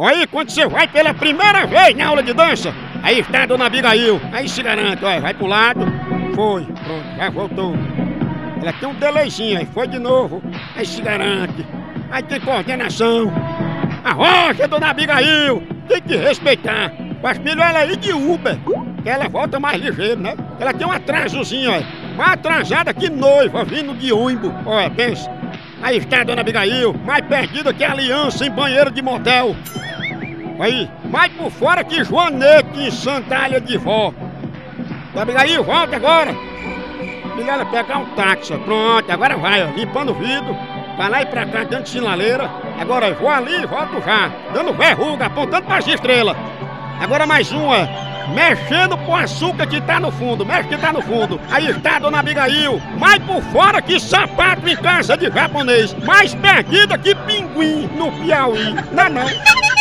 Aí quando você vai pela primeira vez na aula de dança, aí está a dona Abigail, aí se garante, ó, vai pro lado, foi, pronto, já voltou. Ela tem um delayzinho, aí foi de novo, aí se garante, aí tem coordenação. A rocha, dona Abigail, tem que respeitar. Mas filho ela ir de Uber, que ela volta mais ligeiro, né? Ela tem um atrasozinho, ó, mais atrasada que noiva vindo de ônibus, olha, pensa. Aí está a dona Abigail, mais perdida que a aliança em banheiro de motel. Aí, mais por fora que Joanete em sandália de vó. Dona Abigail, volta agora. Liga pegar um táxi, pronto, agora vai, ó, limpando o vidro. Vai lá e pra cá, dando sinaleira. Agora eu vou ali e volto já. Dando verruga, apontando pras estrelas. Agora mais uma. Mexendo com o açúcar que tá no fundo, mexe que tá no fundo. Aí está a dona Abigail, mais por fora que sapato em casa de japonês, mais perdida que pinguim no Piauí. Não, não.